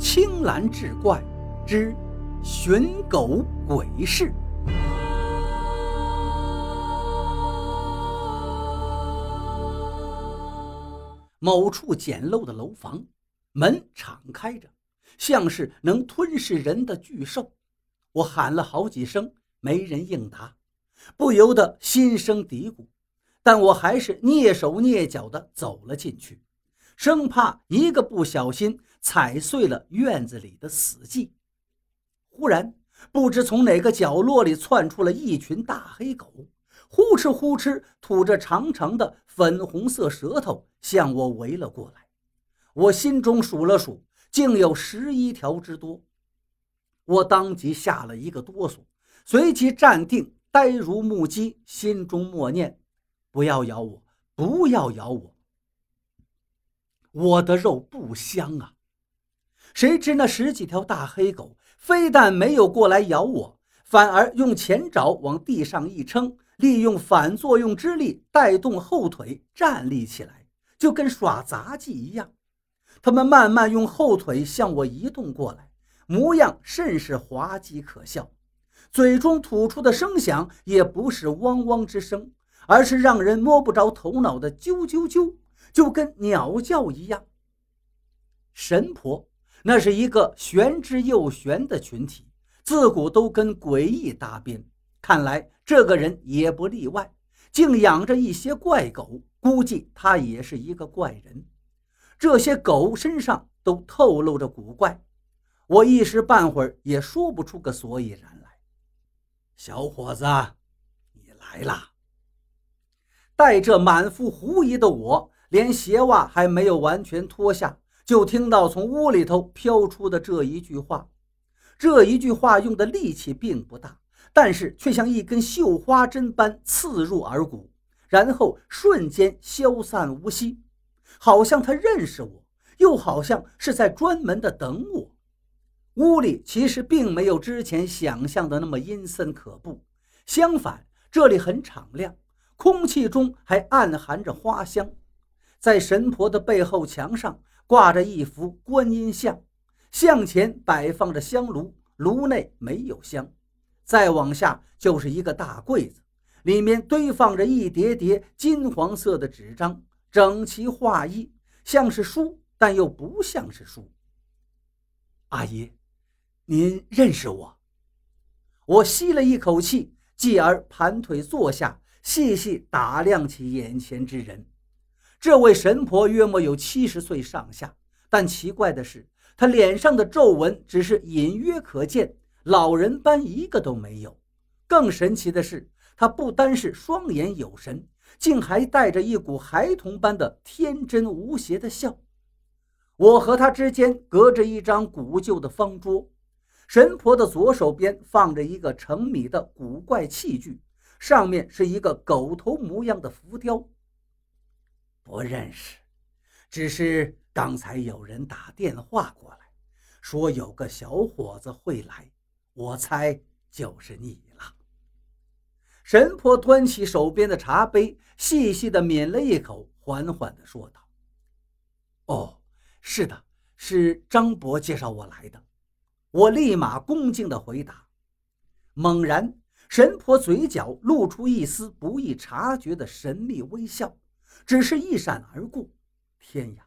青蓝志怪之寻狗鬼事。某处简陋的楼房，门敞开着，像是能吞噬人的巨兽。我喊了好几声，没人应答，不由得心生嘀咕。但我还是蹑手蹑脚地走了进去，生怕一个不小心踩碎了院子里的死寂。忽然，不知从哪个角落里窜出了一群大黑狗。呼哧呼哧吐着长长的粉红色舌头，向我围了过来。我心中数了数，竟有十一条之多。我当即吓了一个哆嗦，随即站定，呆如木鸡，心中默念：“不要咬我，不要咬我！我的肉不香啊！”谁知那十几条大黑狗非但没有过来咬我，反而用前爪往地上一撑。利用反作用之力带动后腿站立起来，就跟耍杂技一样。他们慢慢用后腿向我移动过来，模样甚是滑稽可笑。嘴中吐出的声响也不是汪汪之声，而是让人摸不着头脑的啾啾啾，就跟鸟叫一样。神婆，那是一个玄之又玄的群体，自古都跟诡异搭边。看来这个人也不例外，竟养着一些怪狗，估计他也是一个怪人。这些狗身上都透露着古怪，我一时半会儿也说不出个所以然来。小伙子，你来啦！带着满腹狐疑的我，连鞋袜还没有完全脱下，就听到从屋里头飘出的这一句话。这一句话用的力气并不大。但是却像一根绣花针般刺入耳骨，然后瞬间消散无息，好像他认识我，又好像是在专门的等我。屋里其实并没有之前想象的那么阴森可怖，相反，这里很敞亮，空气中还暗含着花香。在神婆的背后墙上挂着一幅观音像，像前摆放着香炉，炉内没有香。再往下就是一个大柜子，里面堆放着一叠叠金黄色的纸张，整齐划一，像是书，但又不像是书。阿姨，您认识我？我吸了一口气，继而盘腿坐下，细细打量起眼前之人。这位神婆约莫有七十岁上下，但奇怪的是，她脸上的皱纹只是隐约可见。老人般一个都没有，更神奇的是，她不单是双眼有神，竟还带着一股孩童般的天真无邪的笑。我和她之间隔着一张古旧的方桌，神婆的左手边放着一个盛米的古怪器具，上面是一个狗头模样的浮雕。不认识，只是刚才有人打电话过来，说有个小伙子会来。我猜就是你了。神婆端起手边的茶杯，细细的抿了一口，缓缓的说道：“哦，是的，是张伯介绍我来的。”我立马恭敬的回答。猛然，神婆嘴角露出一丝不易察觉的神秘微笑，只是一闪而过。天呀，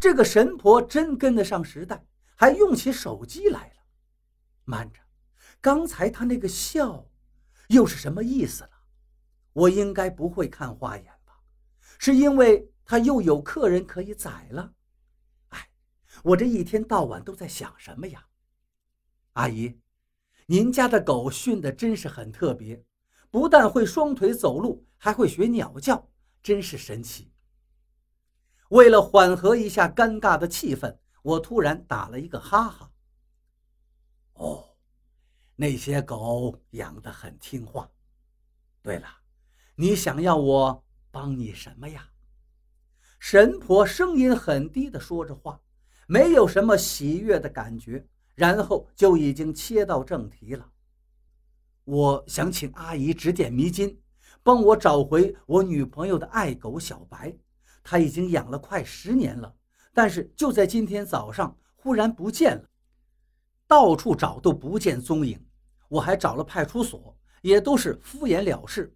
这个神婆真跟得上时代，还用起手机来了。慢着。刚才她那个笑，又是什么意思了？我应该不会看花眼吧？是因为她又有客人可以宰了？哎，我这一天到晚都在想什么呀？阿姨，您家的狗训的真是很特别，不但会双腿走路，还会学鸟叫，真是神奇。为了缓和一下尴尬的气氛，我突然打了一个哈哈。哦。那些狗养得很听话。对了，你想要我帮你什么呀？神婆声音很低的说着话，没有什么喜悦的感觉，然后就已经切到正题了。我想请阿姨指点迷津，帮我找回我女朋友的爱狗小白。她已经养了快十年了，但是就在今天早上，忽然不见了，到处找都不见踪影。我还找了派出所，也都是敷衍了事。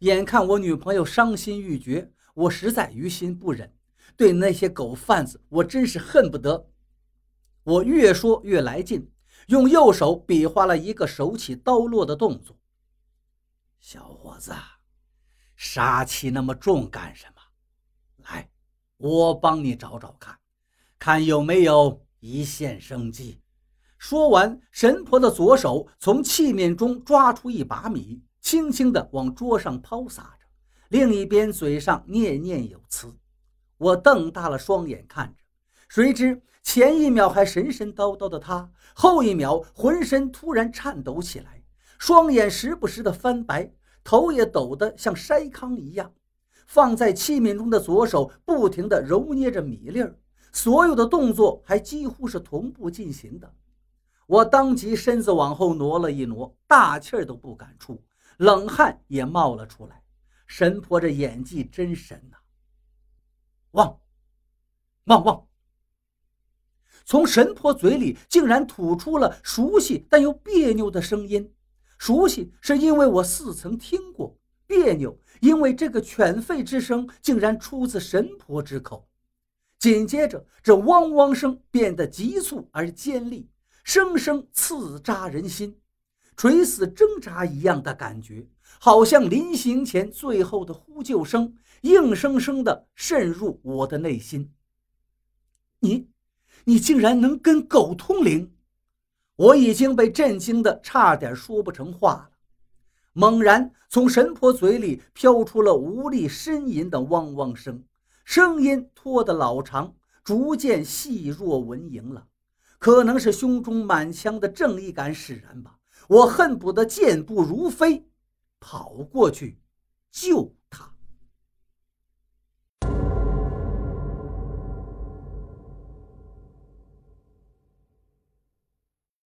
眼看我女朋友伤心欲绝，我实在于心不忍。对那些狗贩子，我真是恨不得。我越说越来劲，用右手比划了一个手起刀落的动作。小伙子，杀气那么重干什么？来，我帮你找找看，看有没有一线生机。说完，神婆的左手从器皿中抓出一把米，轻轻地往桌上抛撒着，另一边嘴上念念有词。我瞪大了双眼看着，谁知前一秒还神神叨叨的他，后一秒浑身突然颤抖起来，双眼时不时的翻白，头也抖得像筛糠一样。放在器皿中的左手不停地揉捏着米粒儿，所有的动作还几乎是同步进行的。我当即身子往后挪了一挪，大气儿都不敢出，冷汗也冒了出来。神婆这演技真神呐！汪，汪汪！从神婆嘴里竟然吐出了熟悉但又别扭的声音。熟悉是因为我似曾听过，别扭因为这个犬吠之声竟然出自神婆之口。紧接着，这汪汪声变得急促而尖利。声声刺扎人心，垂死挣扎一样的感觉，好像临行前最后的呼救声，硬生生的渗入我的内心。你，你竟然能跟狗通灵！我已经被震惊的差点说不成话了。猛然从神婆嘴里飘出了无力呻吟的汪汪声，声音拖得老长，逐渐细若蚊蝇了。可能是胸中满腔的正义感使然吧，我恨不得健步如飞，跑过去救。